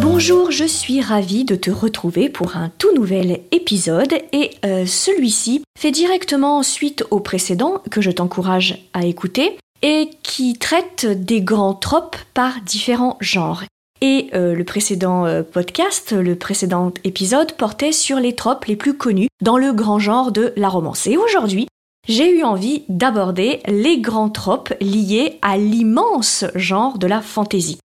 Bonjour, je suis ravie de te retrouver pour un tout nouvel épisode et euh, celui-ci fait directement suite au précédent que je t'encourage à écouter et qui traite des grands tropes par différents genres. Et euh, le précédent euh, podcast, le précédent épisode portait sur les tropes les plus connus dans le grand genre de la romance. Et aujourd'hui, j'ai eu envie d'aborder les grands tropes liés à l'immense genre de la fantaisie.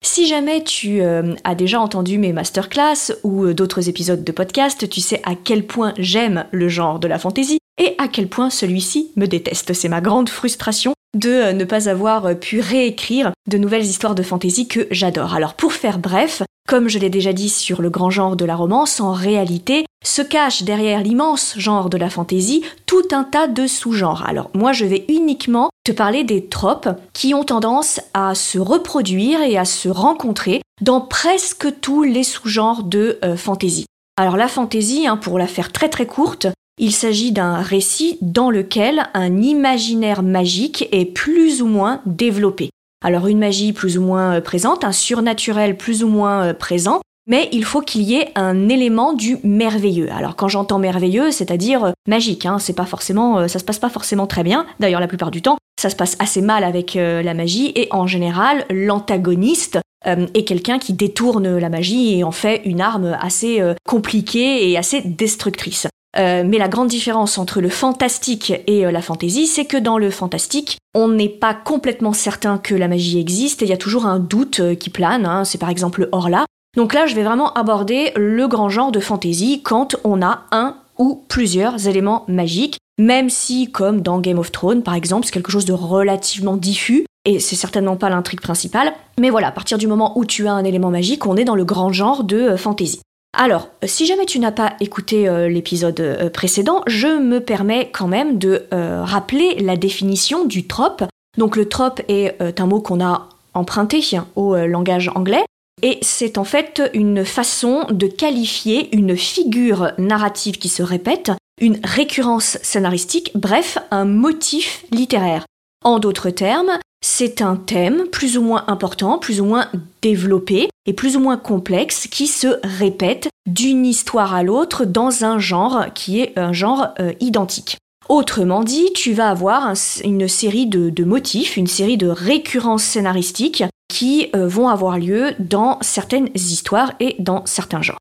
Si jamais tu euh, as déjà entendu mes masterclass ou euh, d'autres épisodes de podcast, tu sais à quel point j'aime le genre de la fantaisie et à quel point celui-ci me déteste. C'est ma grande frustration de euh, ne pas avoir pu réécrire de nouvelles histoires de fantaisie que j'adore. Alors pour faire bref, comme je l'ai déjà dit sur le grand genre de la romance, en réalité, se cache derrière l'immense genre de la fantaisie tout un tas de sous-genres. Alors moi je vais uniquement te parler des tropes qui ont tendance à se reproduire et à se rencontrer dans presque tous les sous-genres de euh, fantaisie. Alors la fantaisie, hein, pour la faire très très courte, il s'agit d'un récit dans lequel un imaginaire magique est plus ou moins développé. Alors une magie plus ou moins euh, présente, un surnaturel plus ou moins euh, présent, mais il faut qu'il y ait un élément du merveilleux. Alors quand j'entends merveilleux, c'est-à-dire euh, magique, hein, c'est pas forcément, ça se passe pas forcément très bien. D'ailleurs, la plupart du temps, ça se passe assez mal avec la magie et en général, l'antagoniste est quelqu'un qui détourne la magie et en fait une arme assez compliquée et assez destructrice. Euh, mais la grande différence entre le fantastique et euh, la fantaisie, c'est que dans le fantastique, on n'est pas complètement certain que la magie existe et il y a toujours un doute euh, qui plane. Hein. c'est par exemple Orla. Donc là, je vais vraiment aborder le grand genre de fantaisie quand on a un ou plusieurs éléments magiques, même si, comme dans Game of Thrones par exemple, c'est quelque chose de relativement diffus, et c'est certainement pas l'intrigue principale, mais voilà, à partir du moment où tu as un élément magique, on est dans le grand genre de fantaisie. Alors, si jamais tu n'as pas écouté euh, l'épisode euh, précédent, je me permets quand même de euh, rappeler la définition du trope. Donc le trope est un mot qu'on a emprunté au langage anglais, et c'est en fait une façon de qualifier une figure narrative qui se répète, une récurrence scénaristique, bref, un motif littéraire. En d'autres termes, c'est un thème plus ou moins important, plus ou moins développé et plus ou moins complexe qui se répète d'une histoire à l'autre dans un genre qui est un genre euh, identique. Autrement dit, tu vas avoir une série de, motifs, une série de récurrences scénaristiques qui euh, vont avoir lieu dans certaines histoires et dans certains genres.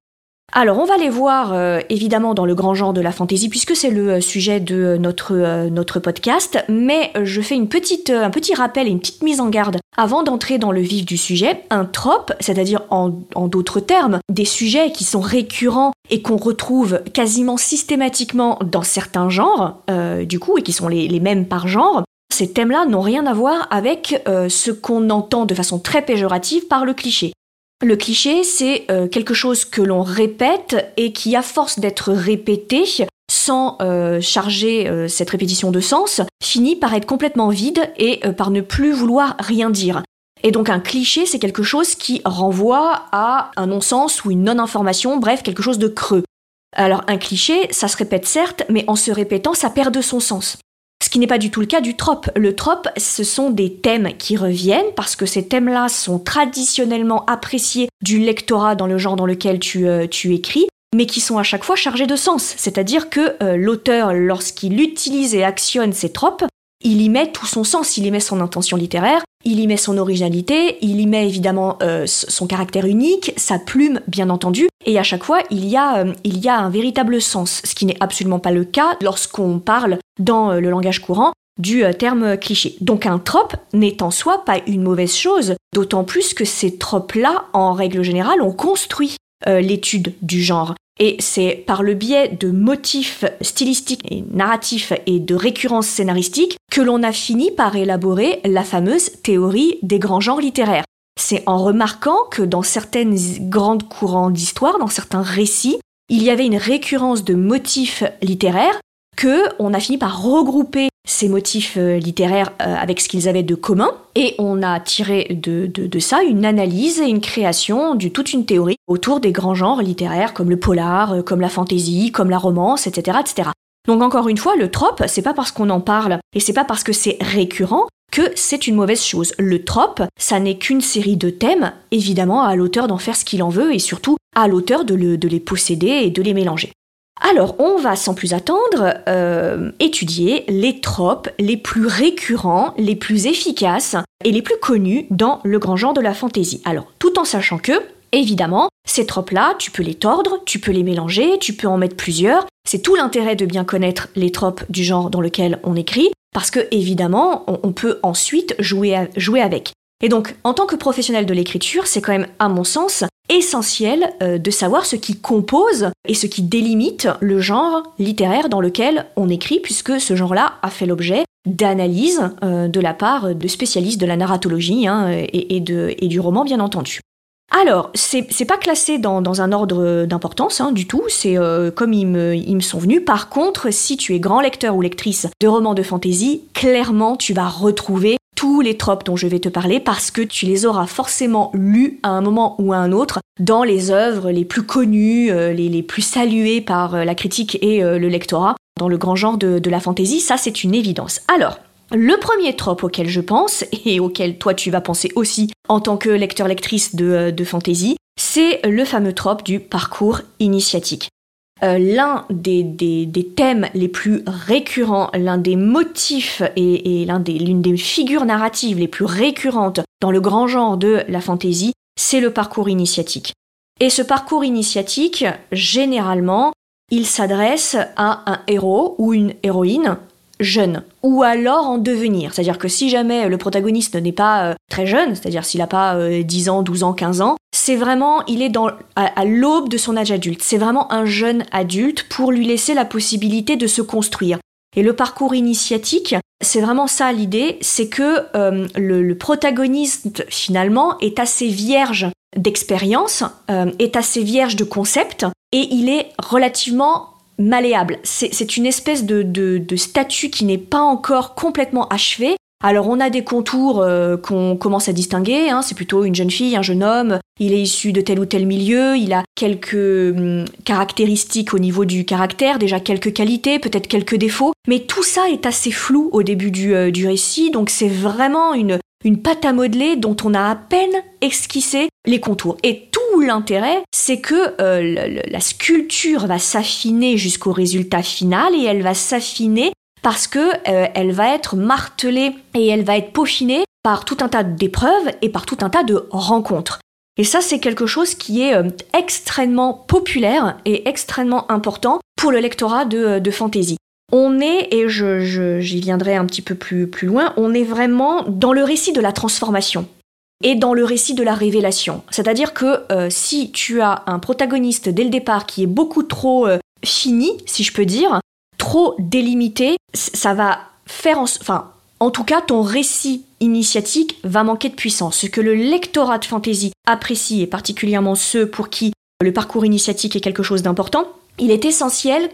Alors on va les voir euh, évidemment dans le grand genre de la fantaisie puisque c'est le euh, sujet de euh, notre, notre podcast, mais je fais une petite, un petit rappel et une petite mise en garde avant d'entrer dans le vif du sujet. Un trope, c'est-à-dire en, d'autres termes, des sujets qui sont récurrents et qu'on retrouve quasiment systématiquement dans certains genres, du coup, et qui sont les, mêmes par genre, ces thèmes-là n'ont rien à voir avec ce qu'on entend de façon très péjorative par le cliché. Le cliché, c'est euh, quelque chose que l'on répète et qui, à force d'être répété, sans euh, charger euh, cette répétition de sens, finit par être complètement vide et par ne plus vouloir rien dire. Et donc un cliché, c'est quelque chose qui renvoie à un non-sens ou une non-information, bref, quelque chose de creux. Alors un cliché, ça se répète certes, mais en se répétant, ça perd de son sens. Ce qui n'est pas du tout le cas du trope. Le trope, ce sont des thèmes qui reviennent parce que ces thèmes-là sont traditionnellement appréciés du lectorat dans le genre dans lequel tu, euh, tu écris, mais qui sont à chaque fois chargés de sens. C'est-à-dire que euh, l'auteur, lorsqu'il utilise et actionne ces tropes, il y met tout son sens, il y met son intention littéraire, il y met son originalité, il y met évidemment euh, son caractère unique, sa plume bien entendu, et à chaque fois il y a, euh, il y a un véritable sens, ce qui n'est absolument pas le cas lorsqu'on parle dans euh, le langage courant du terme cliché. Donc un trope n'est en soi pas une mauvaise chose, d'autant plus que ces tropes-là, en règle générale, ont construit l'étude du genre. Et c'est par le biais de motifs stylistiques et narratifs et de récurrences scénaristiques que l'on a fini par élaborer la fameuse théorie des grands genres littéraires. C'est en remarquant que dans certaines grandes courants d'histoire, dans certains récits, il y avait une récurrence de motifs littéraires que on a fini par regrouper ces motifs littéraires avec ce qu'ils avaient de commun, et on a tiré de, de, ça une analyse et une création de toute une théorie autour des grands genres littéraires comme le polar, comme la fantaisie, comme la romance, etc., etc. Donc encore une fois, le trope, c'est pas parce qu'on en parle et c'est pas parce que c'est récurrent que c'est une mauvaise chose. Le trope, ça n'est qu'une série de thèmes, évidemment à l'auteur d'en faire ce qu'il en veut et surtout à l'auteur de, les posséder et de les mélanger. Alors, on va sans plus attendre euh, étudier les tropes les plus récurrents, les plus efficaces et les plus connus dans le grand genre de la fantaisie. Alors, tout en sachant que, évidemment, ces tropes-là, tu peux les tordre, tu peux les mélanger, tu peux en mettre plusieurs. C'est tout l'intérêt de bien connaître les tropes du genre dans lequel on écrit, parce que évidemment, on, peut ensuite jouer, jouer avec. Et donc, en tant que professionnel de l'écriture, c'est quand même, à mon sens, essentiel euh, de savoir ce qui compose et ce qui délimite le genre littéraire dans lequel on écrit, puisque ce genre-là a fait l'objet d'analyses euh, de la part de spécialistes de la narratologie hein, et, du roman, bien entendu. Alors, c'est pas classé dans, un ordre d'importance hein, du tout, c'est euh, comme ils me, ils me sont venus. Par contre, si tu es grand lecteur ou lectrice de romans de fantasy, clairement tu vas retrouver tous les tropes dont je vais te parler parce que tu les auras forcément lus à un moment ou à un autre dans les œuvres les plus connues, euh, les, plus saluées par euh, la critique et le lectorat dans le grand genre de, la fantaisie, ça c'est une évidence. Alors, le premier trope auquel je pense, et auquel toi tu vas penser aussi en tant que lecteur-lectrice de, euh, de fantasy, c'est le fameux trope du parcours initiatique. Euh, l'un des, thèmes les plus récurrents, l'un des motifs et, l'une des, des figures narratives les plus récurrentes dans le grand genre de la fantasy, c'est le parcours initiatique. Et ce parcours initiatique, généralement, il s'adresse à un héros ou une héroïne jeune ou alors en devenir. C'est-à-dire que si jamais le protagoniste n'est pas euh, très jeune, c'est-à-dire s'il n'a pas 10 euh, ans, 12 ans, 15 ans, c'est vraiment, il est à, l'aube de son âge adulte. C'est vraiment un jeune adulte pour lui laisser la possibilité de se construire. Et le parcours initiatique, c'est vraiment ça l'idée, c'est que euh, le, protagoniste finalement est assez vierge d'expérience, est assez vierge de concept, et il est relativement malléable. C'est une espèce de, statut qui n'est pas encore complètement achevé. Alors on a des contours euh, qu'on commence à distinguer, hein. c'est plutôt une jeune fille, un jeune homme, il est issu de tel ou tel milieu, il a quelques hum, caractéristiques au niveau du caractère, déjà quelques qualités, peut-être quelques défauts, mais tout ça est assez flou au début du, euh, du récit, donc c'est vraiment une, une pâte à modeler dont on a à peine esquissé les contours. Et tout l'intérêt, c'est que euh, la sculpture va s'affiner jusqu'au résultat final et elle va s'affiner parce que euh, elle va être martelée et elle va être peaufinée par tout un tas d'épreuves et par tout un tas de rencontres. Et ça, c'est quelque chose qui est euh, extrêmement populaire et extrêmement important pour le lectorat de, de fantasy. On est, et j'y viendrai un petit peu plus, plus loin, on est vraiment dans le récit de la transformation et dans le récit de la révélation. C'est-à-dire que euh, si tu as un protagoniste dès le départ qui est beaucoup trop euh, fini, si je peux dire, trop délimité, ça va faire en... Enfin, en tout cas, ton récit initiatique va manquer de puissance. Ce que le lectorat de fantasy apprécie, et particulièrement ceux pour qui le parcours initiatique est quelque chose d'important, il est essentiel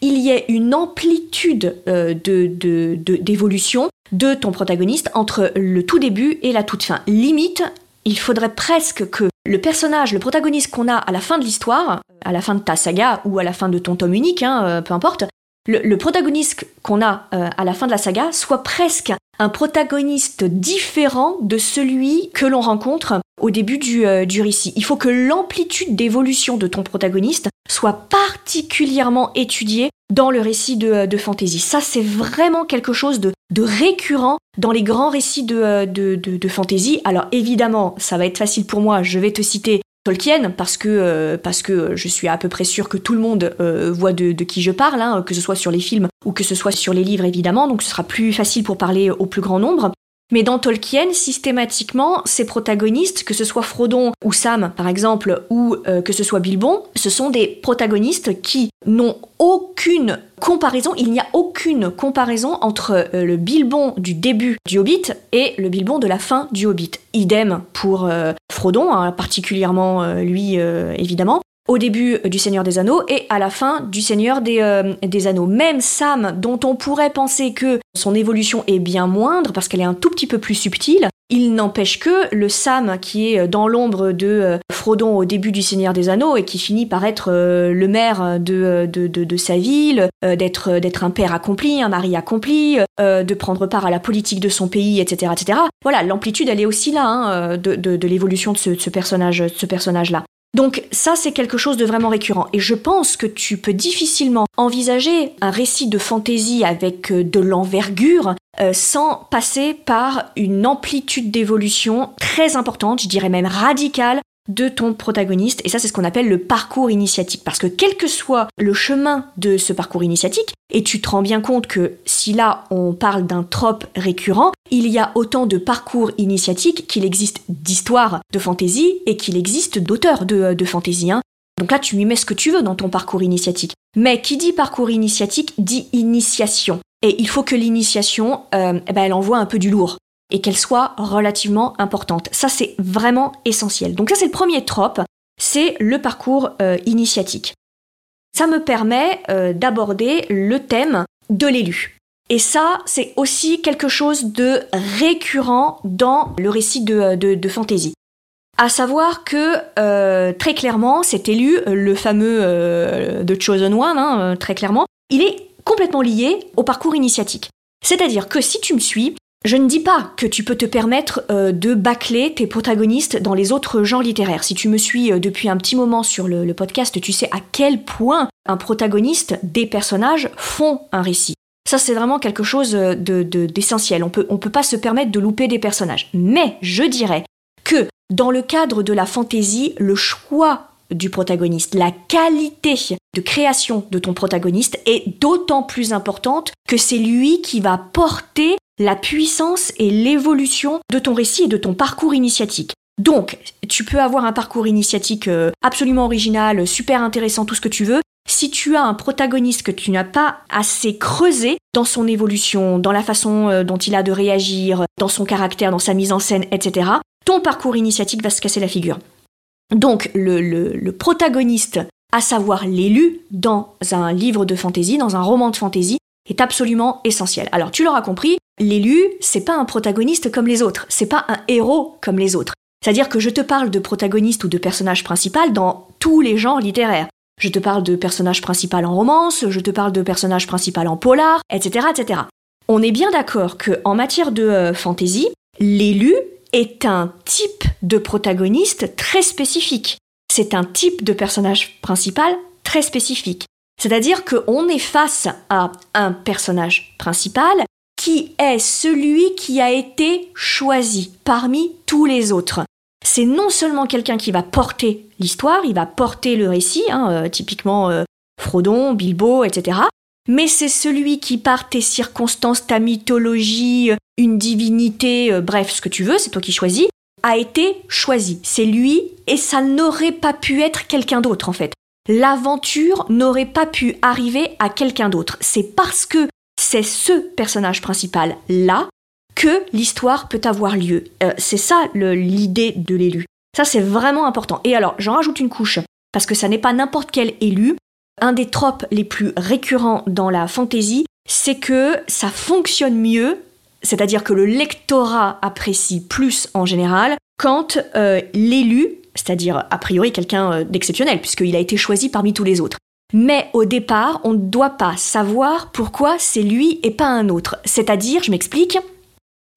qu'il y ait une amplitude euh, d'évolution de, ton protagoniste entre le tout début et la toute fin. Limite, il faudrait presque que le personnage, le protagoniste qu'on a à la fin de l'histoire, à la fin de ta saga ou à la fin de ton tome unique, hein, euh, peu importe, le, protagoniste qu'on a euh, à la fin de la saga soit presque un protagoniste différent de celui que l'on rencontre au début du, euh, du récit. Il faut que l'amplitude d'évolution de ton protagoniste soit particulièrement étudiée dans le récit de, euh, de fantasy. Ça, c'est vraiment quelque chose de, de, récurrent dans les grands récits de, de, de, de fantasy. Alors évidemment, ça va être facile pour moi, je vais te citer Tolkien parce que euh, parce que je suis à peu près sûre que tout le monde euh, voit de, qui je parle, hein, que ce soit sur les films ou que ce soit sur les livres évidemment, donc ce sera plus facile pour parler au plus grand nombre. Mais dans Tolkien, systématiquement, ces protagonistes, que ce soit Frodon ou Sam par exemple, ou euh, que ce soit Bilbon, ce sont des protagonistes qui n'ont aucune comparaison, il n'y a aucune comparaison entre euh, le Bilbon du début du Hobbit et le Bilbon de la fin du Hobbit. Idem pour euh, Frodon, hein, particulièrement lui évidemment. Au début du Seigneur des Anneaux et à la fin du Seigneur des, euh, des, Anneaux. Même Sam, dont on pourrait penser que son évolution est bien moindre parce qu'elle est un tout petit peu plus subtile, il n'empêche que le Sam qui est dans l'ombre de euh, Frodon au début du Seigneur des Anneaux et qui finit par être euh, le maire de, sa ville, d'être, un père accompli, un mari accompli, de prendre part à la politique de son pays, etc. etc. Voilà, l'amplitude elle est aussi là hein, de, l'évolution de ce, ce personnage, ce personnage-là. Donc ça, c'est quelque chose de vraiment récurrent. Et je pense que tu peux difficilement envisager un récit de fantaisie avec euh, de l'envergure euh, sans passer par une amplitude d'évolution très importante, je dirais même radicale, de ton protagoniste. Et ça, c'est ce qu'on appelle le parcours initiatique. Parce que quel que soit le chemin de ce parcours initiatique, et tu te rends bien compte que si là on parle d'un trope récurrent, il y a autant de parcours initiatiques qu'il existe d'histoires de fantaisie et qu'il existe d'auteurs de, de fantaisie. Hein. Donc là, tu lui mets ce que tu veux dans ton parcours initiatique. Mais qui dit parcours initiatique dit initiation. Et il faut que l'initiation, euh, eh ben, elle envoie un peu du lourd et qu'elle soit relativement importante. Ça, c'est vraiment essentiel. Donc ça, c'est le premier trope, c'est le parcours euh, initiatique. Ça me permet euh, d'aborder le thème de l'élu. Et ça, c'est aussi quelque chose de récurrent dans le récit de, de, fantasy. À savoir que euh, très clairement, cet élu, le fameux de Chosen One, hein, très clairement, il est complètement lié au parcours initiatique. C'est-à-dire que si tu me suis, je ne dis pas que tu peux te permettre euh, de bâcler tes protagonistes dans les autres genres littéraires. Si tu me suis euh, depuis un petit moment sur le, podcast, tu sais à quel point un protagoniste, des personnages font un récit. Ça, c'est vraiment quelque chose euh, d'essentiel. De, on peut, on peut pas se permettre de louper des personnages. Mais je dirais que dans le cadre de la fantaisie, le choix du protagoniste, la qualité de création de ton protagoniste est d'autant plus importante que c'est lui qui va porter la puissance et l'évolution de ton récit et de ton parcours initiatique. Donc, tu peux avoir un parcours initiatique euh, absolument original, super intéressant, tout ce que tu veux. Si tu as un protagoniste que tu n'as pas assez creusé dans son évolution, dans la façon euh, dont il a de réagir, dans son caractère, dans sa mise en scène, etc., ton parcours initiatique va se casser la figure. Donc, le, protagoniste, à savoir l'élu, dans un livre de fantaisie, dans un roman de fantaisie, est absolument essentiel. Alors, tu l'auras compris, L'élu, c'est pas un protagoniste comme les autres, c'est pas un héros comme les autres. C'est-à-dire que je te parle de protagoniste ou de personnage principal dans tous les genres littéraires. Je te parle de personnage principal en romance, je te parle de personnage principal en polar, etc., etc. On est bien d'accord que en matière de euh, fantasy, l'élu est un type de protagoniste très spécifique. C'est un type de personnage principal très spécifique. C'est-à-dire qu'on est face à un personnage principal qui est celui qui a été choisi parmi tous les autres. C'est non seulement quelqu'un qui va porter l'histoire, il va porter le récit, hein, euh, typiquement euh, Frodon, Bilbo, etc. Mais c'est celui qui, par tes circonstances, ta mythologie, euh, une divinité, bref, ce que tu veux, c'est toi qui choisis, a été choisi. C'est lui et ça n'aurait pas pu être quelqu'un d'autre en fait. L'aventure n'aurait pas pu arriver à quelqu'un d'autre. C'est parce que c'est ce personnage principal-là que l'histoire peut avoir lieu. Euh, c'est ça l'idée de l'élu. Ça, c'est vraiment important. Et alors, j'en rajoute une couche, parce que ça n'est pas n'importe quel élu. Un des tropes les plus récurrents dans la fantasy, c'est que ça fonctionne mieux, c'est-à-dire que le lectorat apprécie plus en général, quand euh, l'élu, c'est-à-dire a priori quelqu'un euh, d'exceptionnel, puisqu'il a été choisi parmi tous les autres, mais au départ, on ne doit pas savoir pourquoi c'est lui et pas un autre. C'est-à-dire, je m'explique,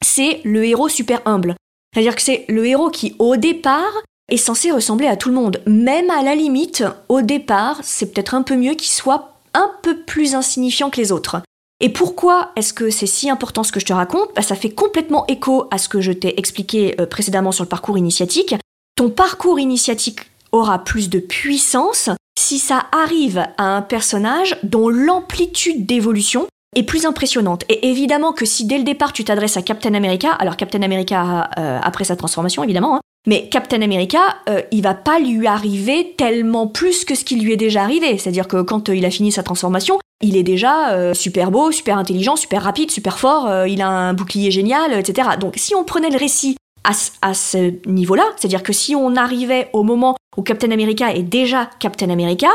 c'est le héros super humble. C'est-à-dire que c'est le héros qui, au départ, est censé ressembler à tout le monde. Même à la limite, au départ, c'est peut-être un peu mieux qu'il soit un peu plus insignifiant que les autres. Et pourquoi est-ce que c'est si important ce que je te raconte? Bah, Ça fait complètement écho à ce que je t'ai expliqué euh, précédemment sur le parcours initiatique. Ton parcours initiatique aura plus de puissance si ça arrive à un personnage dont l'amplitude d'évolution est plus impressionnante. Et évidemment que si dès le départ tu t'adresses à Captain America, alors Captain America euh, après sa transformation évidemment, hein, mais Captain America, euh, il va pas lui arriver tellement plus que ce qui lui est déjà arrivé. C'est-à-dire que quand euh, il a fini sa transformation, il est déjà super beau, super intelligent, super rapide, super fort, il a un bouclier génial, etc. Donc si on prenait le récit à, ce niveau-là. C'est-à-dire que si on arrivait au moment où Captain America est déjà Captain America,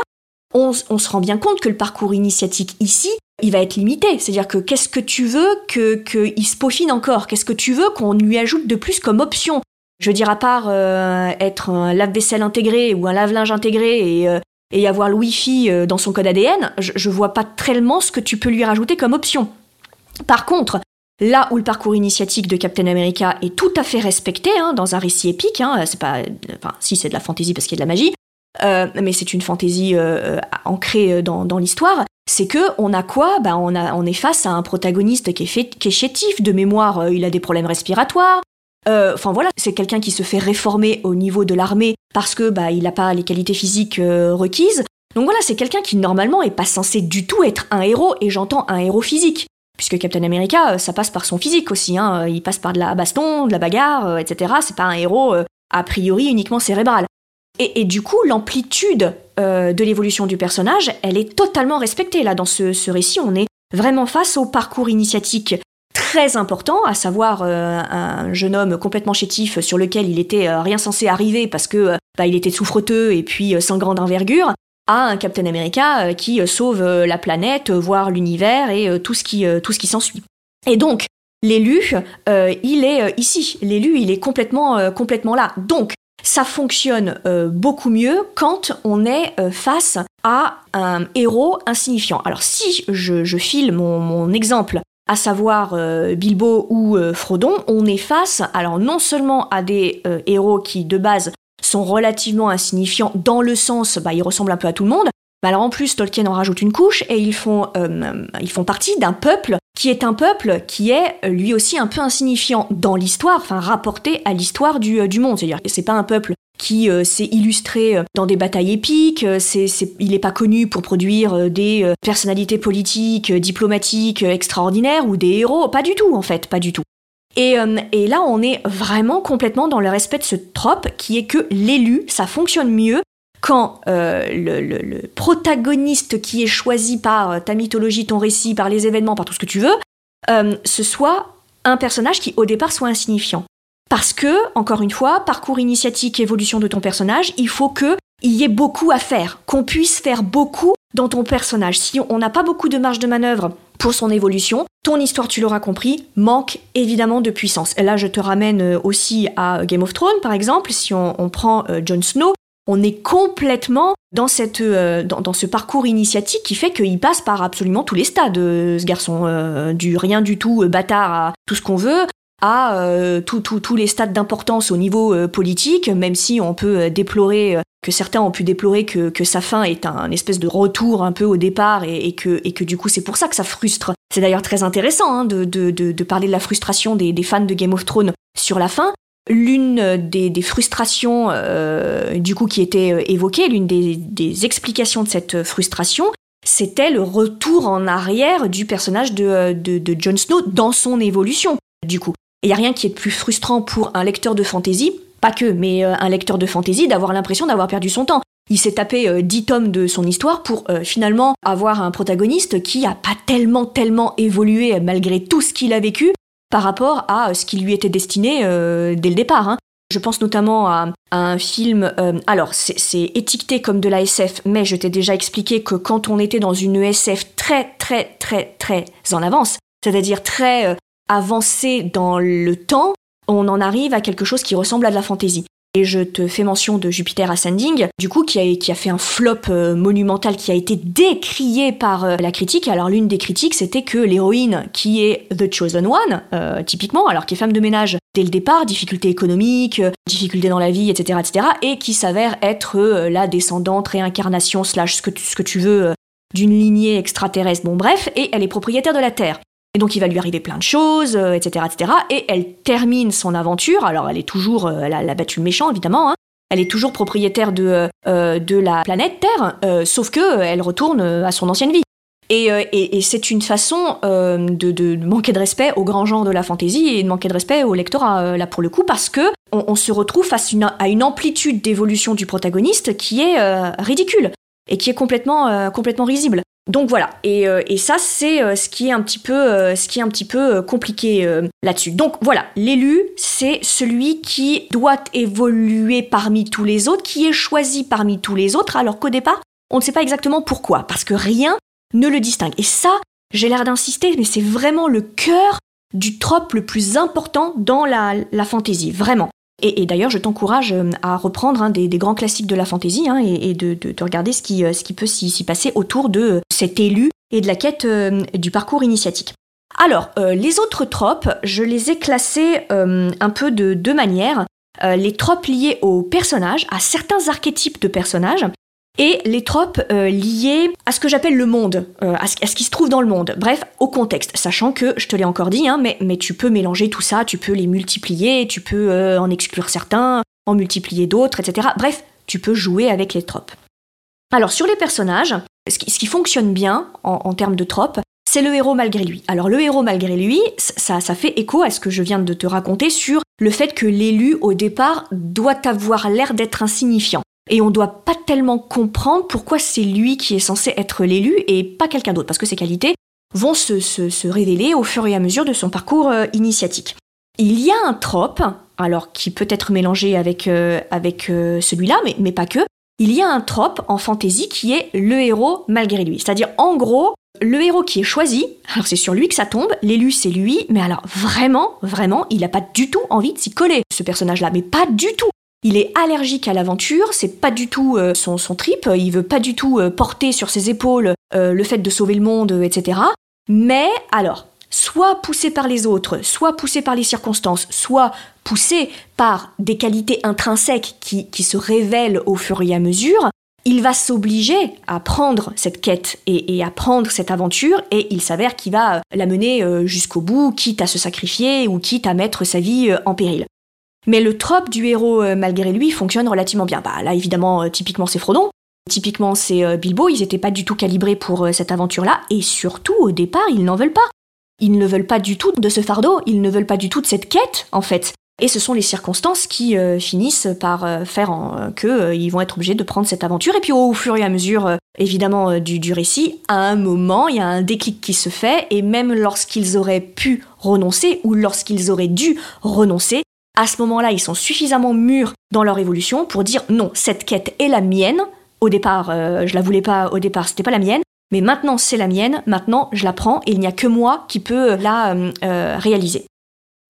on, se rend bien compte que le parcours initiatique ici, il va être limité. C'est-à-dire que qu'est-ce que tu veux qu'il que se peaufine encore? Qu'est-ce que tu veux qu'on lui ajoute de plus comme option? Je veux dire, à part euh, être un lave-vaisselle intégré ou un lave-linge intégré et, euh, et avoir le Wi-Fi euh, dans son code ADN, je, je vois pas tellement ce que tu peux lui rajouter comme option. Par contre, Là où le parcours initiatique de Captain America est tout à fait respecté hein, dans un récit épique, hein, c'est pas, si c'est de la fantaisie parce qu'il y a de la magie, euh, mais c'est une fantaisie euh, ancrée dans, l'histoire. C'est que on a quoi? Bah, on, est face à un protagoniste qui est, chétif de mémoire, euh, il a des problèmes respiratoires. Enfin voilà, c'est quelqu'un qui se fait réformer au niveau de l'armée parce que bah il n'a pas les qualités physiques requises. Donc voilà, c'est quelqu'un qui normalement est pas censé du tout être un héros, et j'entends un héros physique. Puisque Captain America, euh, ça passe par son physique aussi, hein. il passe par de la baston, de la bagarre, euh, etc. C'est pas un héros euh, a priori uniquement cérébral. Et, du coup, l'amplitude de l'évolution du personnage, elle est totalement respectée. Là, dans ce, récit, on est vraiment face au parcours initiatique très important, à savoir un jeune homme complètement chétif sur lequel il était rien censé arriver parce que bah, il était souffreteux et puis sans grande envergure, à un Captain America euh, qui euh, sauve euh, la planète, voire l'univers et tout ce qui, qui s'ensuit. Et donc, l'élu, il est ici. L'élu, il est complètement, complètement là. Donc, ça fonctionne beaucoup mieux quand on est face à un héros insignifiant. Alors, si je, je file mon, mon exemple à savoir Bilbo ou Frodon, on est face alors non seulement à des héros qui de base sont relativement insignifiants dans le sens, bah, ils ressemblent un peu à tout le monde. Mais alors en plus, Tolkien en rajoute une couche et ils font, euh, ils font partie d'un peuple qui est un peuple qui est lui aussi un peu insignifiant dans l'histoire, enfin rapporté à l'histoire du, euh, du monde. C'est-à-dire que c'est pas un peuple qui euh, s'est illustré dans des batailles épiques, c'est, il n'est pas connu pour produire des personnalités politiques, diplomatiques extraordinaires ou des héros, pas du tout en fait, pas du tout. Euh, et, là, on est vraiment complètement dans le respect de ce trope qui est que l'élu, ça fonctionne mieux quand euh, le, protagoniste qui est choisi par euh, ta mythologie, ton récit, par les événements, par tout ce que tu veux, ce soit un personnage qui au départ soit insignifiant. Parce que, encore une fois, parcours initiatique, évolution de ton personnage, il faut qu'il y ait beaucoup à faire, qu'on puisse faire beaucoup dans ton personnage. Si on n'a pas beaucoup de marge de manœuvre pour son évolution, ton histoire, tu l'auras compris, manque évidemment de puissance. Et là, je te ramène euh, aussi à Game of Thrones, par exemple. Si on, prend euh, Jon Snow, on est complètement dans, cette, euh, dans, ce parcours initiatique qui fait qu'il passe par absolument tous les stades, ce garçon, du rien du tout bâtard à tout ce qu'on veut, à tous les stades d'importance au niveau politique, même si on peut déplorer, que certains ont pu déplorer que, sa fin est un, espèce de retour un peu au départ et, que, du coup c'est pour ça que ça frustre. C'est d'ailleurs très intéressant hein, de, parler de la frustration des, fans de Game of Thrones sur la fin. L'une des, frustrations du coup qui était évoquée, l'une des, explications de cette frustration, c'était le retour en arrière du personnage de, de Jon Snow dans son évolution. Du coup, il n'y a rien qui est plus frustrant pour un lecteur de fantasy, pas que, mais euh, un lecteur de fantasy, d'avoir l'impression d'avoir perdu son temps. Il s'est tapé euh, dix tomes de son histoire pour euh, finalement avoir un protagoniste qui a pas tellement, tellement évolué malgré tout ce qu'il a vécu par rapport à ce qui lui était destiné dès le départ. Hein. Je pense notamment à, un film. alors, c'est étiqueté comme de la SF, mais je t'ai déjà expliqué que quand on était dans une SF très, très, très, très en avance, c'est-à-dire très avancer dans le temps, on en arrive à quelque chose qui ressemble à de la fantaisie. Et je te fais mention de Jupiter Ascending, du coup, qui a, fait un flop euh, monumental qui a été décrié par euh, la critique. Alors, l'une des critiques, c'était que l'héroïne, qui est The Chosen One, euh, typiquement, alors qui est femme de ménage dès le départ, difficultés économiques, difficultés dans la vie, etc., etc., et qui s'avère être la descendante, réincarnation, slash ce que ce que tu veux, d'une lignée extraterrestre. Bon, bref, et elle est propriétaire de la Terre. Et donc il va lui arriver plein de choses, etc., euh, etc. Et elle termine son aventure. Alors elle est toujours, euh, elle, a, battu le méchant évidemment. Hein. Elle est toujours propriétaire de, euh, de la planète Terre, sauf que elle retourne à son ancienne vie. Et, et, c'est une façon de, de, manquer de respect au grand genre de la fantaisie et de manquer de respect au lectorat, là pour le coup, parce que on, se retrouve face à une amplitude d'évolution du protagoniste qui est ridicule et qui est complètement, complètement risible. Donc voilà, et, et ça c'est ce qui est un petit peu, ce qui est un petit peu compliqué là-dessus. Donc voilà, l'élu c'est celui qui doit évoluer parmi tous les autres, qui est choisi parmi tous les autres, alors qu'au départ on ne sait pas exactement pourquoi, parce que rien ne le distingue. Et ça, j'ai l'air d'insister, mais c'est vraiment le cœur du trope le plus important dans la fantaisie, vraiment. Et, d'ailleurs, je t'encourage euh, à reprendre un des, grands classiques de la fantaisie hein, et, de, regarder ce qui, euh, peut s'y passer autour de euh, cet élu et de la quête du parcours initiatique. Alors, les autres tropes, je les ai classés un peu de deux manières. les tropes liées aux personnages, à certains archétypes de personnages, et les tropes euh, liées à ce que j'appelle le monde, euh, à, ce, qui se trouve dans le monde, bref, au contexte, sachant que, je te l'ai encore dit, hein, mais, tu peux mélanger tout ça, tu peux les multiplier, tu peux euh, en exclure certains, en multiplier d'autres, etc. Bref, tu peux jouer avec les tropes. Alors sur les personnages, ce qui, fonctionne bien en, termes de tropes, c'est le héros malgré lui. Alors le héros malgré lui, ça fait écho à ce que je viens de te raconter sur le fait que l'élu au départ doit avoir l'air d'être insignifiant. Et on ne doit pas tellement comprendre pourquoi c'est lui qui est censé être l'élu et pas quelqu'un d'autre, parce que ses qualités vont se, révéler au fur et à mesure de son parcours euh, initiatique. Il y a un trope, alors qui peut être mélangé avec, euh, euh, celui-là, mais, mais pas que. Il y a un trope en fantasy qui est le héros malgré lui. C'est-à-dire, en gros, le héros qui est choisi, alors c'est sur lui que ça tombe, l'élu c'est lui, mais alors vraiment, vraiment, il n'a pas du tout envie de s'y coller, ce personnage-là, mais pas du tout. Il est allergique à l'aventure, c'est pas du tout euh, son, trip, il veut pas du tout euh, porter sur ses épaules euh, le fait de sauver le monde, etc. Mais alors, soit poussé par les autres, soit poussé par les circonstances, soit poussé par des qualités intrinsèques qui, qui se révèlent au fur et à mesure, il va s'obliger à prendre cette quête et, et, à prendre cette aventure et il s'avère qu'il va la mener jusqu'au bout, quitte à se sacrifier ou quitte à mettre sa vie en péril. Mais le trope du héros, euh, malgré lui, fonctionne relativement bien. Bah là, évidemment, euh, typiquement, c'est Frodon. Typiquement, c'est euh, Bilbo. Ils n'étaient pas du tout calibrés pour cette aventure-là. Et surtout, au départ, ils n'en veulent pas. Ils ne veulent pas du tout de ce fardeau. Ils ne veulent pas du tout de cette quête, en fait. Et ce sont les circonstances qui finissent par faire qu'ils vont être obligés de prendre cette aventure. Et puis au fur et à mesure, évidemment, du récit, à un moment, il y a un déclic qui se fait. Et même lorsqu'ils auraient pu renoncer ou lorsqu'ils auraient dû renoncer, à ce moment-là, ils sont suffisamment mûrs dans leur évolution pour dire non, cette quête est la mienne. Au départ, euh, je la voulais pas, au départ, c'était pas la mienne, mais maintenant c'est la mienne, maintenant je la prends et il n'y a que moi qui peux la euh, réaliser.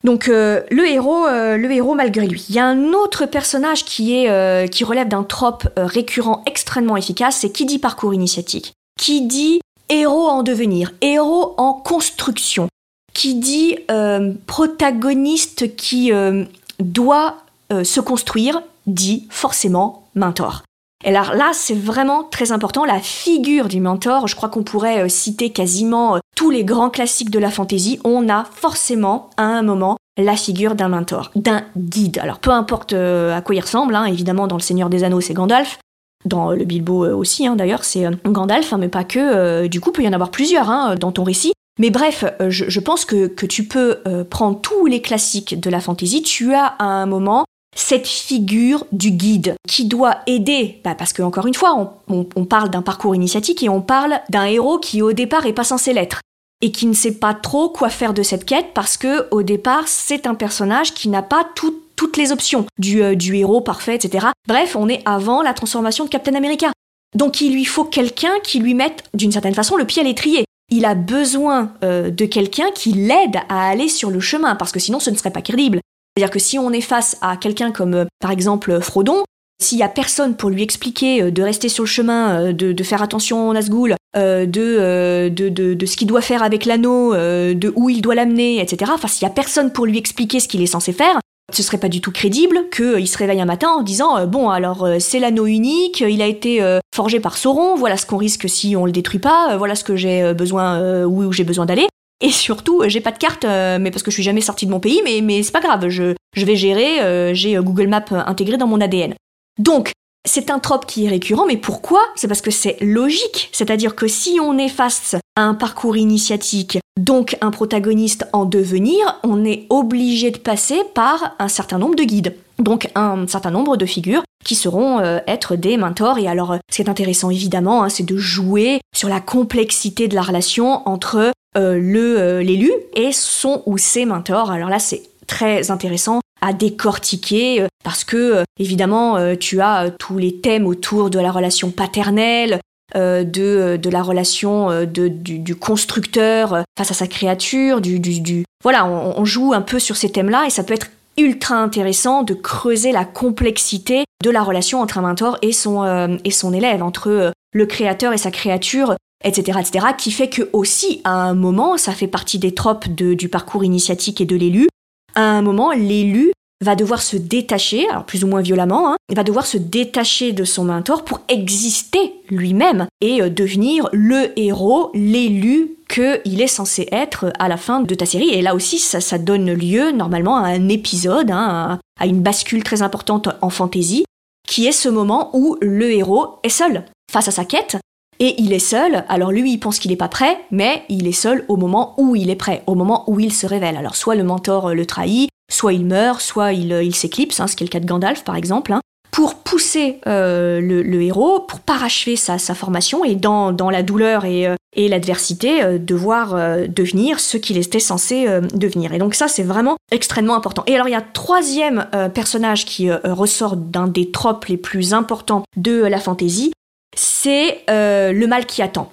Donc euh, le héros, le héros malgré lui. Il y a un autre personnage qui est qui relève d'un trope récurrent extrêmement efficace, c'est qui dit parcours initiatique, qui dit héros en devenir, héros en construction, qui dit euh, protagoniste qui euh, doit euh, se construire, dit forcément mentor. Et alors là, c'est vraiment très important, la figure du mentor, je crois qu'on pourrait citer quasiment tous les grands classiques de la fantasy, on a forcément à un moment la figure d'un mentor, d'un guide. Alors peu importe à quoi il ressemble, hein, évidemment dans le Seigneur des Anneaux c'est Gandalf, dans le Bilbo aussi hein, d'ailleurs c'est Gandalf, hein, mais pas que, du coup peut y en avoir plusieurs dans ton récit, mais bref, euh, je, pense que, tu peux euh, prendre tous les classiques de la fantasy, tu as à un moment cette figure du guide qui doit aider, bah parce que encore une fois, on, parle d'un parcours initiatique et on parle d'un héros qui au départ est pas censé l'être et qui ne sait pas trop quoi faire de cette quête parce que au départ c'est un personnage qui n'a pas toutes les options du, euh, du héros parfait, etc. Bref, on est avant la transformation de Captain America. Donc il lui faut quelqu'un qui lui mette d'une certaine façon le pied à l'étrier il a besoin euh, de quelqu'un qui l'aide à aller sur le chemin, parce que sinon ce ne serait pas crédible. C'est-à-dire que si on est face à quelqu'un comme euh, par exemple Frodon, s'il y a personne pour lui expliquer euh, de rester sur le chemin, de, faire attention au Nazgûl, de, de, ce qu'il doit faire avec l'anneau, de où il doit l'amener, etc. Enfin, s'il y a personne pour lui expliquer ce qu'il est censé faire, ce serait pas du tout crédible qu'il se réveille un matin en disant euh, bon alors euh, c'est l'anneau unique, il a été euh, forgé par Sauron, voilà ce qu'on risque si on le détruit pas, voilà ce que j'ai besoin où, j'ai besoin d'aller. Et surtout, j'ai pas de carte, mais parce que je suis jamais sorti de mon pays, mais, mais c'est pas grave, je, je vais gérer, j'ai Google Maps intégré dans mon ADN. Donc, C'est un trope qui est récurrent, mais pourquoi? C'est parce que c'est logique. C'est-à-dire que si on est face un parcours initiatique, donc un protagoniste en devenir, on est obligé de passer par un certain nombre de guides. Donc un certain nombre de figures qui seront euh, être des mentors. Et alors, ce qui est intéressant évidemment, hein, c'est de jouer sur la complexité de la relation entre euh, le euh, l'élu et son ou ses mentors. Alors là, c'est très intéressant à décortiquer parce que évidemment tu as tous les thèmes autour de la relation paternelle, de, de, la relation de, du, constructeur face à sa créature, du, du, voilà, on, joue un peu sur ces thèmes-là et ça peut être ultra intéressant de creuser la complexité de la relation entre un mentor et son, et son élève, entre le créateur et sa créature, etc., etc., qui fait que aussi, à un moment, ça fait partie des tropes du parcours initiatique et de l'élu, à un moment, l'élu va devoir se détacher, alors plus ou moins violemment, hein, va devoir se détacher de son mentor pour exister lui-même et euh, devenir le héros, l'élu qu'il est censé être à la fin de ta série. Et là aussi, ça, donne lieu normalement à un épisode, hein, à une bascule très importante en fantasy, qui est ce moment où le héros est seul face à sa quête et il est seul, alors lui il pense qu'il n'est pas prêt, mais il est seul au moment où il est prêt, au moment où il se révèle. Alors soit le mentor euh, le trahit, soit il meurt, soit il, euh, s'éclipse, hein, ce qui est le cas de Gandalf par exemple, hein, pour pousser euh, le, héros, pour parachever sa, formation et dans, la douleur et, et l'adversité, devoir devenir ce qu'il était censé devenir. Et donc ça c'est vraiment extrêmement important. Et alors il y a un troisième personnage qui ressort d'un des tropes les plus importants de la fantaisie, c'est euh, le mal qui attend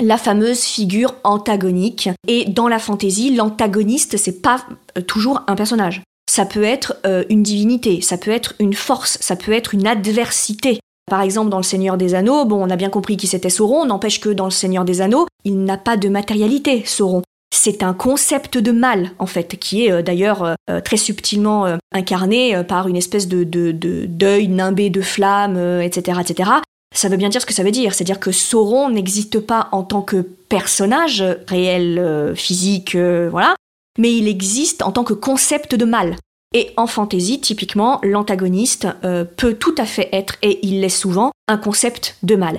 la fameuse figure antagonique. Et dans la fantaisie, l'antagoniste, c'est pas euh, toujours un personnage. Ça peut être euh, une divinité, ça peut être une force, ça peut être une adversité. Par exemple, dans Le Seigneur des Anneaux, bon, on a bien compris qui c'était Sauron, n'empêche que dans Le Seigneur des Anneaux, il n'a pas de matérialité, Sauron. C'est un concept de mal, en fait, qui est d'ailleurs très subtilement incarné par une espèce de, de deuil nimbé de flammes, etc., etc ça veut bien dire ce que ça veut dire. C'est-à-dire que Sauron n'existe pas en tant que personnage réel, euh, physique, euh, voilà, mais il existe en tant que concept de mal. Et en fantasy, typiquement, l'antagoniste euh, peut tout à fait être, et il l'est souvent, un concept de mal.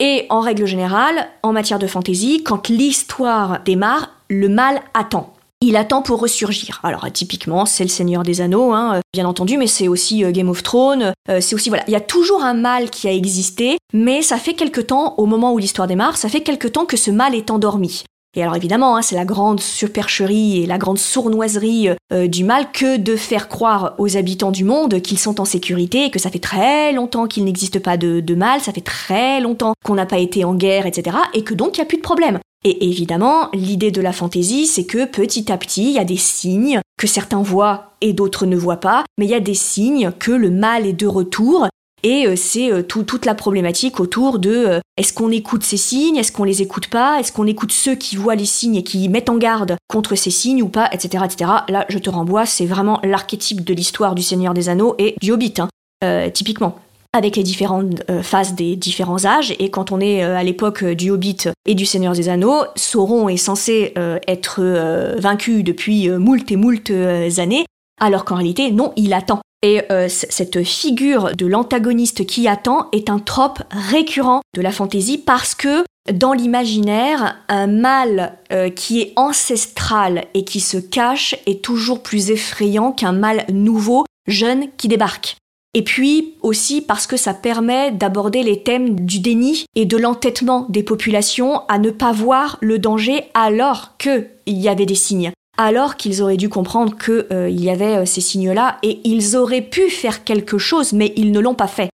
Et en règle générale, en matière de fantasy, quand l'histoire démarre, le mal attend il attend pour ressurgir. Alors typiquement, c'est le Seigneur des Anneaux, hein, euh, bien entendu, mais c'est aussi euh, Game of Thrones, euh, c'est aussi voilà, il y a toujours un mal qui a existé, mais ça fait quelque temps, au moment où l'histoire démarre, ça fait quelque temps que ce mal est endormi. Et alors évidemment, hein, c'est la grande supercherie et la grande sournoiserie du mal que de faire croire aux habitants du monde qu'ils sont en sécurité et que ça fait très longtemps qu'il n'existe pas de, de, mal, ça fait très longtemps qu'on n'a pas été en guerre, etc. Et que donc il n'y a plus de problème. Et évidemment, l'idée de la fantaisie, c'est que petit à petit, il y a des signes que certains voient et d'autres ne voient pas, mais il y a des signes que le mal est de retour. Et euh, c'est euh, toute la problématique autour de euh, est-ce qu'on écoute ces signes, est-ce qu'on les écoute pas, est-ce qu'on écoute ceux qui voient les signes et qui mettent en garde contre ces signes ou pas, etc. etc. Là, je te renvoie, c'est vraiment l'archétype de l'histoire du Seigneur des Anneaux et du Hobbit, hein, typiquement avec les différentes euh, phases des différents âges. Et quand on est euh, à l'époque euh, du Hobbit et du Seigneur des Anneaux, Sauron est censé être vaincu depuis moult et moult années, alors qu'en réalité, non, il attend. Et cette figure de l'antagoniste qui attend est un trope récurrent de la fantaisie parce que dans l'imaginaire, un mal qui est ancestral et qui se cache est toujours plus effrayant qu'un mal nouveau, jeune, qui débarque. Et puis aussi parce que ça permet d'aborder les thèmes du déni et de l'entêtement des populations à ne pas voir le danger alors qu'il y avait des signes alors qu'ils auraient dû comprendre qu'il euh, y avait euh, ces signes-là et ils auraient pu faire quelque chose, mais ils ne l'ont pas fait.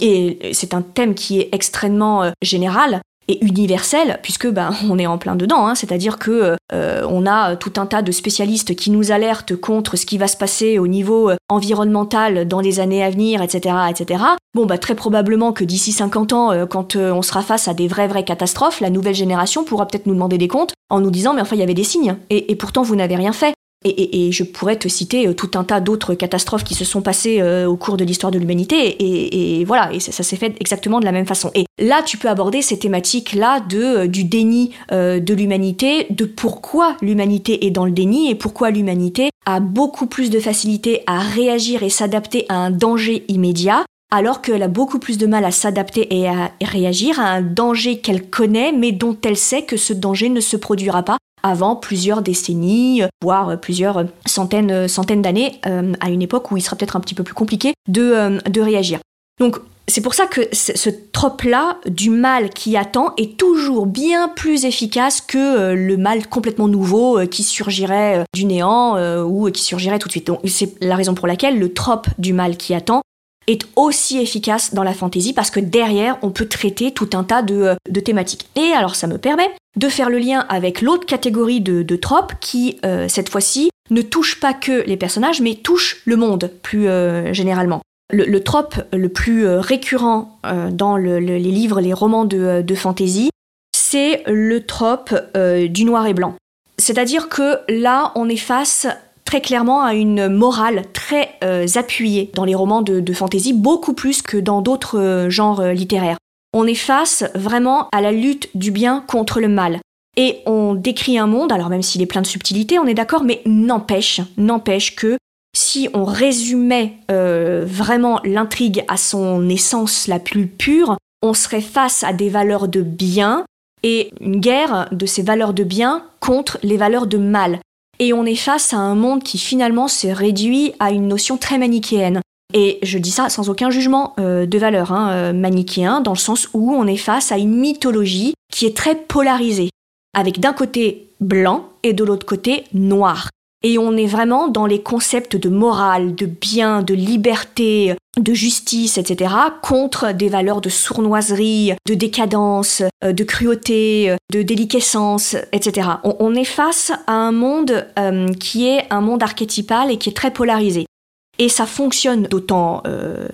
Et c'est un thème qui est extrêmement euh, général, et universelle, puisque ben, on est en plein dedans, hein. c'est-à-dire que euh, on a tout un tas de spécialistes qui nous alertent contre ce qui va se passer au niveau euh, environnemental dans les années à venir, etc. etc. Bon, bah, très probablement que d'ici 50 ans, euh, quand on sera face à des vraies, vraies catastrophes, la nouvelle génération pourra peut-être nous demander des comptes en nous disant, mais enfin, il y avait des signes, et pourtant vous n'avez rien fait. Et, je pourrais te citer euh, tout un tas d'autres catastrophes qui se sont passées euh, au cours de l'histoire de l'humanité. Et, voilà, et ça, s'est fait exactement de la même façon. Et là, tu peux aborder ces thématiques-là de euh, du déni de l'humanité, de pourquoi l'humanité est dans le déni et pourquoi l'humanité a beaucoup plus de facilité à réagir et s'adapter à un danger immédiat alors qu'elle a beaucoup plus de mal à s'adapter et à réagir à un danger qu'elle connaît, mais dont elle sait que ce danger ne se produira pas avant plusieurs décennies, voire plusieurs centaines, centaines d'années, euh, à une époque où il sera peut-être un petit peu plus compliqué de, euh, de réagir. Donc c'est pour ça que ce trope-là du mal qui attend est toujours bien plus efficace que euh, le mal complètement nouveau qui surgirait du néant ou qui surgirait tout de suite. Donc c'est la raison pour laquelle le trope du mal qui attend est aussi efficace dans la fantasy parce que derrière, on peut traiter tout un tas de, euh, de thématiques. Et alors, ça me permet de faire le lien avec l'autre catégorie de, tropes qui, euh, cette fois-ci, ne touche pas que les personnages, mais touche le monde plus euh, généralement. Le, le, trope le plus récurrent dans le, les livres, les romans de, fantasy, c'est le trope du noir et blanc. C'est-à-dire que là, on est face très clairement à une morale très euh, appuyée dans les romans de, fantasy, beaucoup plus que dans d'autres euh, genres euh, littéraires. On est face vraiment à la lutte du bien contre le mal. Et on décrit un monde, alors même s'il est plein de subtilités, on est d'accord, mais n'empêche, n'empêche que si on résumait vraiment l'intrigue à son essence la plus pure, on serait face à des valeurs de bien et une guerre de ces valeurs de bien contre les valeurs de mal et on est face à un monde qui finalement s'est réduit à une notion très manichéenne. Et je dis ça sans aucun jugement euh, de valeur, hein, euh, manichéen, dans le sens où on est face à une mythologie qui est très polarisée, avec d'un côté blanc et de l'autre côté noir. Et on est vraiment dans les concepts de morale, de bien, de liberté, de justice, etc., contre des valeurs de sournoiserie, de décadence, euh, de cruauté, euh, de déliquescence, etc. On, est face à un monde euh, qui est un monde archétypal et qui est très polarisé. Et ça fonctionne d'autant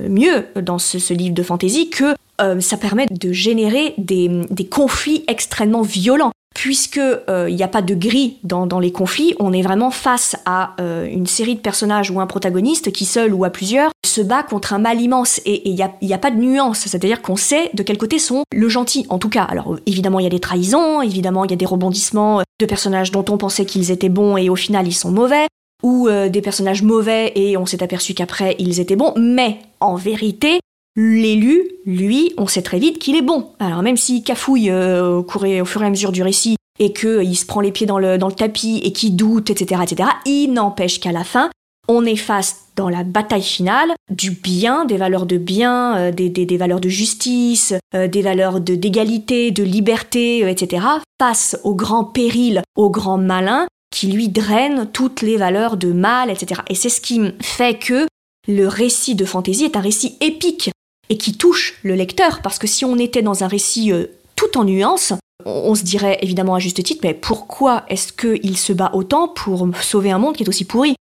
mieux dans ce, livre de fantaisie que ça permet de générer des conflits extrêmement violents. Puisque il euh, n'y a pas de gris dans, les conflits, on est vraiment face à euh, une série de personnages ou un protagoniste qui seul ou à plusieurs se bat contre un mal immense. Et il n'y a, pas de nuance, c'est-à-dire qu'on sait de quel côté sont le gentil en tout cas. Alors évidemment il y a des trahisons, évidemment il y a des rebondissements de personnages dont on pensait qu'ils étaient bons et au final ils sont mauvais, ou euh, des personnages mauvais et on s'est aperçu qu'après ils étaient bons, mais en vérité L'élu, lui, on sait très vite qu'il est bon. Alors même s'il cafouille euh, au, au, fur et à mesure du récit et qu'il euh, se prend les pieds dans le, dans le tapis et qu'il doute, etc., etc., il n'empêche qu'à la fin, on est face dans la bataille finale du bien, des valeurs de bien, euh, des, des, valeurs de justice, des valeurs d'égalité, de, liberté, etc., face au grand péril, au grand malin, qui lui draine toutes les valeurs de mal, etc. Et c'est ce qui fait que le récit de fantaisie est un récit épique et qui touche le lecteur, parce que si on était dans un récit euh, tout en nuances, on, se dirait évidemment à juste titre, mais pourquoi est-ce qu'il se bat autant pour sauver un monde qui est aussi pourri?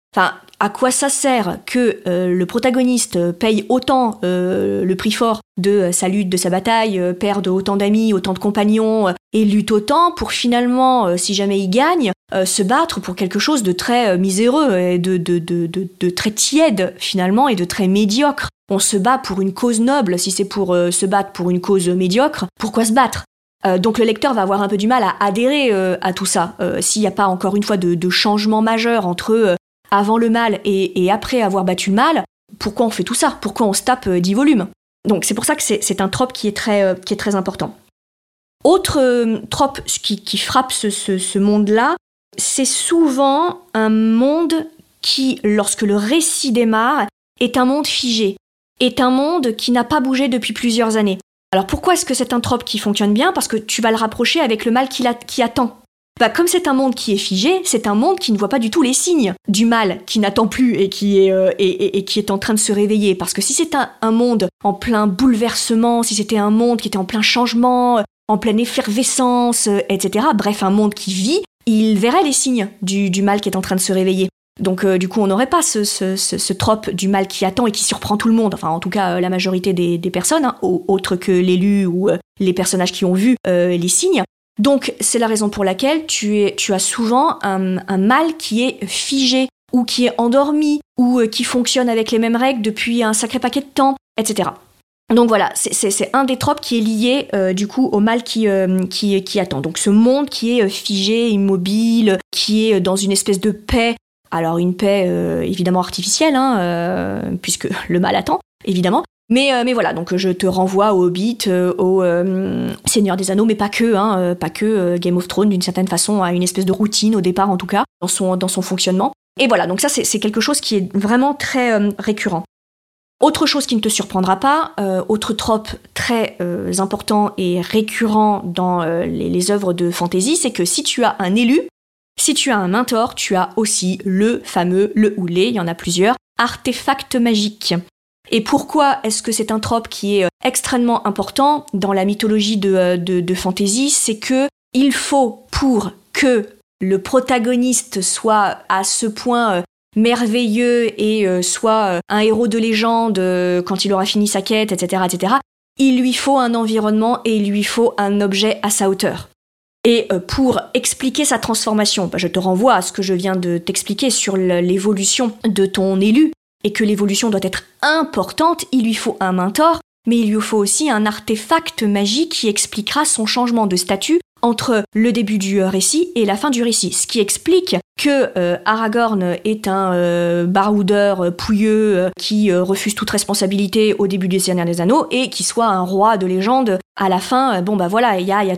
À quoi ça sert que euh, le protagoniste paye autant euh, le prix fort de sa lutte, de sa bataille, perde autant d'amis, autant de compagnons, et lutte autant pour finalement, si jamais il gagne, se battre pour quelque chose de très miséreux de, très tiède finalement et de très médiocre on se bat pour une cause noble, si c'est pour euh, se battre pour une cause médiocre, pourquoi se battre? Euh, donc le lecteur va avoir un peu du mal à adhérer euh, à tout ça. S'il n'y a pas encore une fois de, changement majeur entre avant le mal et, après avoir battu le mal, pourquoi on fait tout ça? Pourquoi on se tape 10 volumes? Donc c'est pour ça que c'est un trope qui est très, très important. Autre trope qui, frappe ce monde-là, c'est souvent un monde qui, lorsque le récit démarre, est un monde figé est un monde qui n'a pas bougé depuis plusieurs années. Alors pourquoi est-ce que c'est un trope qui fonctionne bien? Parce que tu vas le rapprocher avec le mal qui attend. Bah, comme c'est un monde qui est figé, c'est un monde qui ne voit pas du tout les signes du mal qui n'attend plus et qui est, euh, en train de se réveiller. Parce que si c'est un, monde en plein bouleversement, si c'était un monde qui était en plein changement, en pleine effervescence, euh, etc., bref, un monde qui vit, il verrait les signes du, mal qui est en train de se réveiller. Donc euh, du coup, on n'aurait pas ce, trope du mal qui attend et qui surprend tout le monde, enfin en tout cas la majorité des, personnes, hein, autres que l'élu ou les personnages qui ont vu les signes. Donc c'est la raison pour laquelle tu, as souvent un, mal qui est figé ou qui est endormi ou qui fonctionne avec les mêmes règles depuis un sacré paquet de temps, etc. Donc voilà, c'est un des tropes qui est lié du coup au mal qui, qui, attend. Donc ce monde qui est figé, immobile, qui est dans une espèce de paix alors une paix euh, évidemment artificielle, hein, euh, puisque le mal attend, évidemment, Mais, euh, mais voilà, donc je te renvoie au Hobbit, euh, au Seigneur des Anneaux, mais pas que, hein, pas que Game of Thrones d'une certaine façon a une espèce de routine au départ en tout cas dans son, fonctionnement. Et voilà, donc ça c'est quelque chose qui est vraiment très récurrent. Autre chose qui ne te surprendra pas, autre trope très important et récurrent dans les, les œuvres de fantasy, c'est que si tu as un élu, si tu as un mentor, tu as aussi le fameux, le ou les, il y en a plusieurs, artefact magique. Et pourquoi est-ce que c'est un trope qui est euh, extrêmement important dans la mythologie de, euh, de, fantasy C'est que il faut pour que le protagoniste soit à ce point euh, merveilleux et soit un héros de légende quand il aura fini sa quête, etc., etc., il lui faut un environnement et il lui faut un objet à sa hauteur. Et pour expliquer sa transformation, bah, je te renvoie à ce que je viens de t'expliquer sur l'évolution de ton élu et que l'évolution doit être importante, il lui faut un mentor, mais il lui faut aussi un artefact magique qui expliquera son changement de statut entre le début du récit et la fin du récit, ce qui explique que euh, Aragorn est un euh, baroudeur euh, pouilleux qui refuse toute responsabilité au début du Seigneur des Anneaux et qui soit un roi de légende à la fin. bon bah voilà, il y a, y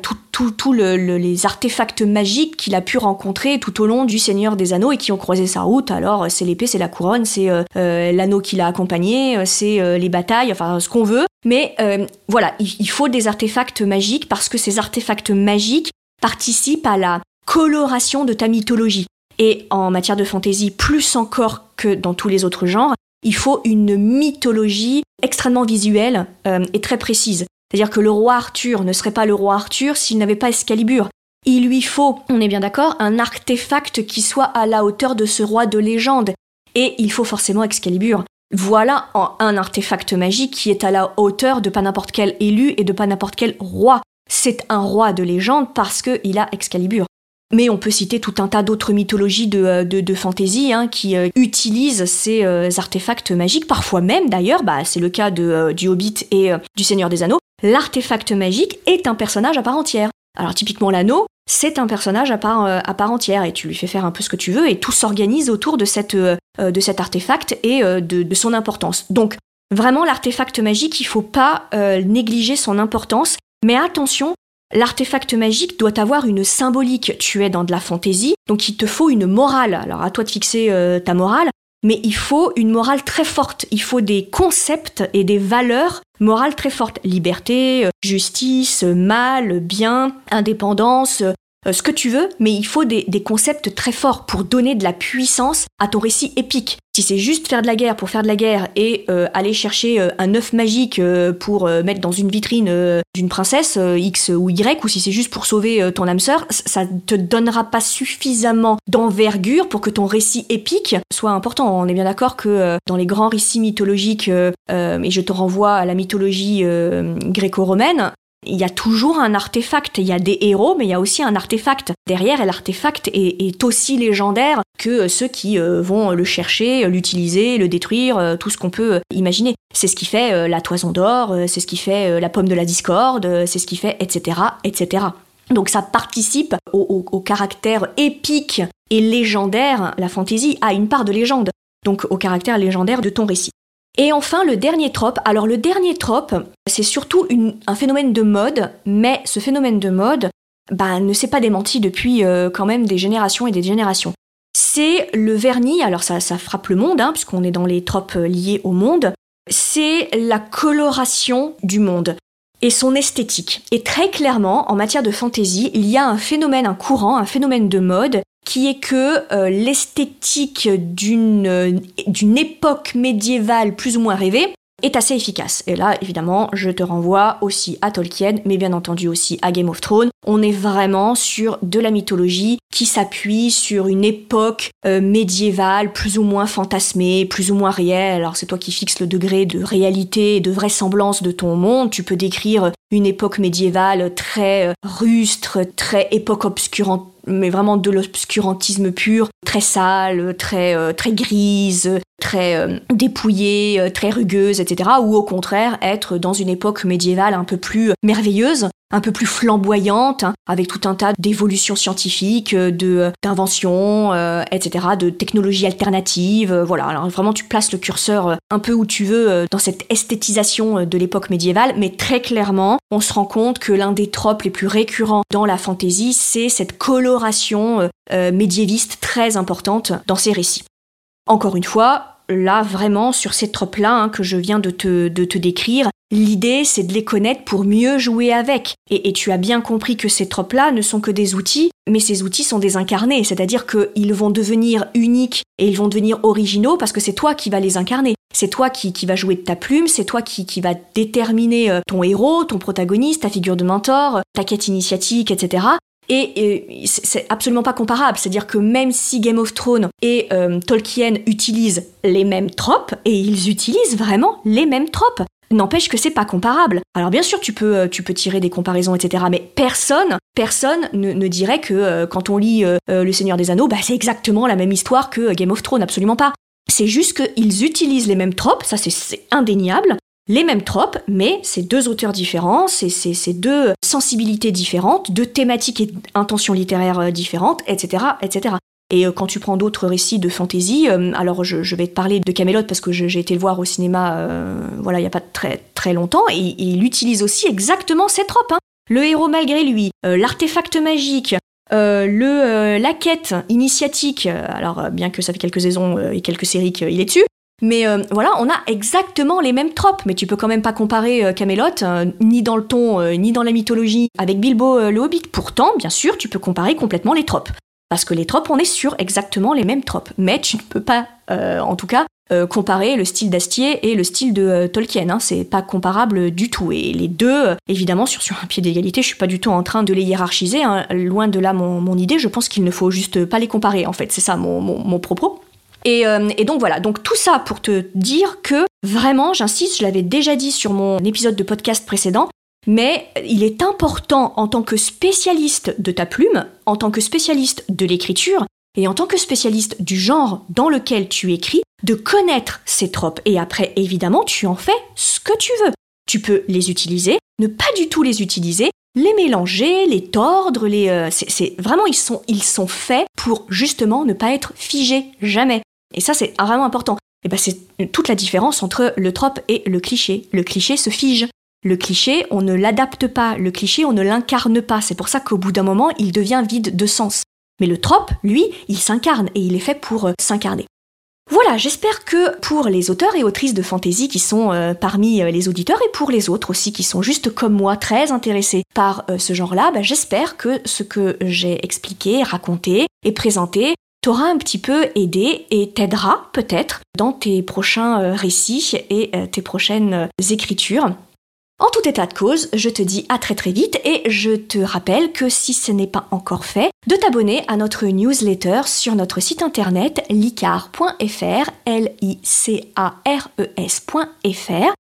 les artefacts magiques qu'il a pu rencontrer tout au long du Seigneur des Anneaux et qui ont croisé sa route. Alors c'est l'épée, c'est la couronne, c'est l'anneau qui l'a accompagné, c'est les batailles, enfin ce qu'on veut. Mais voilà, il faut des artefacts magiques parce que ces artefacts magiques participent à la coloration de ta mythologie. Et en matière de fantaisie, plus encore que dans tous les autres genres, il faut une mythologie extrêmement visuelle euh, et très précise. C'est-à-dire que le roi Arthur ne serait pas le roi Arthur s'il n'avait pas Excalibur. Il lui faut, on est bien d'accord, un artefact qui soit à la hauteur de ce roi de légende. Et il faut forcément Excalibur. Voilà un artefact magique qui est à la hauteur de pas n'importe quel élu et de pas n'importe quel roi. C'est un roi de légende parce qu'il a Excalibur. Mais on peut citer tout un tas d'autres mythologies de, euh, de, fantasy hein, qui euh, utilisent ces euh, artefacts magiques, parfois même d'ailleurs, bah, c'est le cas du Hobbit et du Seigneur des Anneaux, l'artefact magique est un personnage à part entière. Alors typiquement l'anneau, c'est un personnage à part, entière et tu lui fais faire un peu ce que tu veux et tout s'organise autour de cet artefact et de, de, son importance. Donc vraiment l'artefact magique, il faut pas négliger son importance, mais attention, L'artefact magique doit avoir une symbolique. Tu es dans de la fantaisie, donc il te faut une morale. Alors à toi de fixer euh, ta morale, mais il faut une morale très forte. Il faut des concepts et des valeurs morales très fortes. Liberté, euh, justice, mal, bien, indépendance, euh, ce que tu veux, mais il faut des, concepts très forts pour donner de la puissance à ton récit épique. Si c'est juste faire de la guerre pour faire de la guerre et euh, aller chercher euh, un œuf magique pour mettre dans une vitrine d'une princesse X ou Y, ou si c'est juste pour sauver ton âme sœur, ça te donnera pas suffisamment d'envergure pour que ton récit épique soit important. On est bien d'accord que dans les grands récits mythologiques, et je te renvoie à la mythologie gréco-romaine, il y a toujours un artefact. Il y a des héros, mais il y a aussi un artefact. Derrière, et l'artefact est, aussi légendaire que ceux qui euh, vont le chercher, l'utiliser, le détruire, euh, tout ce qu'on peut imaginer. C'est ce qui fait euh, la toison d'or, c'est ce qui fait la pomme de la discorde, c'est ce qui fait, etc., etc. Donc ça participe au, caractère épique et légendaire. La fantaisie a une part de légende, donc au caractère légendaire de ton récit. Et enfin, le dernier trope. Alors le dernier trope, c'est surtout un phénomène de mode, mais ce phénomène de mode bah, ne s'est pas démenti depuis euh, quand même des générations et des générations. C'est le vernis, alors ça, frappe le monde, hein, puisqu'on est dans les tropes euh, liés au monde, c'est la coloration du monde et son esthétique. Et très clairement, en matière de fantaisie, il y a un phénomène, un courant, un phénomène de mode qui est que euh, l'esthétique d'une d'une époque médiévale plus ou moins rêvée est assez efficace. Et là, évidemment, je te renvoie aussi à Tolkien, mais bien entendu aussi à Game of Thrones. On est vraiment sur de la mythologie qui s'appuie sur une époque euh, médiévale plus ou moins fantasmée, plus ou moins réelle. Alors c'est toi qui fixes le degré de réalité et de vraisemblance de ton monde. Tu peux décrire une époque médiévale très euh, rustre, très époque obscurante mais vraiment de l'obscurantisme pur, très sale, très, euh, très grise, très euh, dépouillée, euh, très rugueuse, etc. Ou au contraire être dans une époque médiévale un peu plus merveilleuse, un peu plus flamboyante, hein, avec tout un tas d'évolutions scientifiques, de d'inventions, etc., de technologies alternatives. voilà, alors vraiment tu places le curseur un peu où tu veux dans cette esthétisation de l'époque médiévale, mais très clairement, on se rend compte que l'un des tropes les plus récurrents dans la fantasy, c'est cette coloration médiéviste très importante dans ces récits. Encore une fois, là vraiment sur ces tropes-là hein, que je viens de te, décrire, l'idée c'est de les connaître pour mieux jouer avec. Et, tu as bien compris que ces tropes-là ne sont que des outils, mais ces outils sont des incarnés, c'est-à-dire qu'ils vont devenir uniques et ils vont devenir originaux parce que c'est toi qui vas les incarner. C'est toi qui, qui va jouer de ta plume, c'est toi qui, qui va déterminer euh, ton héros, ton protagoniste, ta figure de mentor, ta quête initiatique, etc. Et, c'est absolument pas comparable. C'est-à-dire que même si Game of Thrones et euh, Tolkien utilisent les mêmes tropes, et ils utilisent vraiment les mêmes tropes, n'empêche que c'est pas comparable. Alors bien sûr, tu peux, euh, tirer des comparaisons, etc. Mais personne, personne ne, dirait que euh, quand on lit Le Seigneur des Anneaux, bah, c'est exactement la même histoire que Game of Thrones, absolument pas. C'est juste qu'ils utilisent les mêmes tropes, ça c'est indéniable, les mêmes tropes, mais c'est deux auteurs différents, c'est deux sensibilités différentes, deux thématiques et intentions littéraires euh, différentes, etc., etc. Et euh, quand tu prends d'autres récits de fantasy, euh, alors je, vais te parler de Camelot parce que j'ai été le voir au cinéma, voilà, il y a pas très très longtemps, et, il utilise aussi exactement ces tropes. Hein. Le héros malgré lui, l'artefact magique, le, la quête initiatique, alors bien que ça fait quelques saisons et quelques séries qu'il est dessus, mais euh, voilà, on a exactement les mêmes tropes, mais tu peux quand même pas comparer euh, Camelot, euh, ni dans le ton, ni dans la mythologie, avec Bilbo le Hobbit. Pourtant, bien sûr, tu peux comparer complètement les tropes. Parce que les tropes, on est sur exactement les mêmes tropes. Mais tu ne peux pas, en tout cas, comparer le style d'Astier et le style de Tolkien. Hein. C'est pas comparable du tout. Et les deux, évidemment, sur, sur un pied d'égalité, je suis pas du tout en train de les hiérarchiser. Hein. Loin de là mon, idée, je pense qu'il ne faut juste pas les comparer, en fait. C'est ça mon propos. Euh, et, donc voilà, donc tout ça pour te dire que vraiment, j'insiste, je l'avais déjà dit sur mon épisode de podcast précédent, mais il est important en tant que spécialiste de ta plume, en tant que spécialiste de l'écriture, et en tant que spécialiste du genre dans lequel tu écris, de connaître ces tropes. Et après, évidemment, tu en fais ce que tu veux. Tu peux les utiliser, ne pas du tout les utiliser, les mélanger, les tordre, les. Euh, c'est vraiment ils sont ils sont faits pour justement ne pas être figés jamais. Et ça, c'est vraiment important. Et ben, c'est toute la différence entre le trope et le cliché. Le cliché se fige. Le cliché, on ne l'adapte pas. Le cliché, on ne l'incarne pas. C'est pour ça qu'au bout d'un moment, il devient vide de sens. Mais le trope, lui, il s'incarne et il est fait pour euh, s'incarner. Voilà, j'espère que pour les auteurs et autrices de fantasy qui sont euh, parmi euh, les auditeurs et pour les autres aussi qui sont juste comme moi très intéressés par ce genre-là, bah, j'espère que ce que j'ai expliqué, raconté et présenté t'aura un petit peu aidé et t'aidera peut-être dans tes prochains euh, récits et euh, tes prochaines euh, écritures. En tout état de cause, je te dis à très très vite et je te rappelle que si ce n'est pas encore fait, de t'abonner à notre newsletter sur notre site internet licar.fr, L-I-C-A-R-E-S.fr,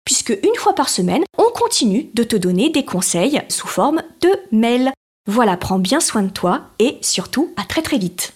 puisque une fois par semaine, on continue de te donner des conseils sous forme de mail. Voilà, prends bien soin de toi et surtout à très très vite.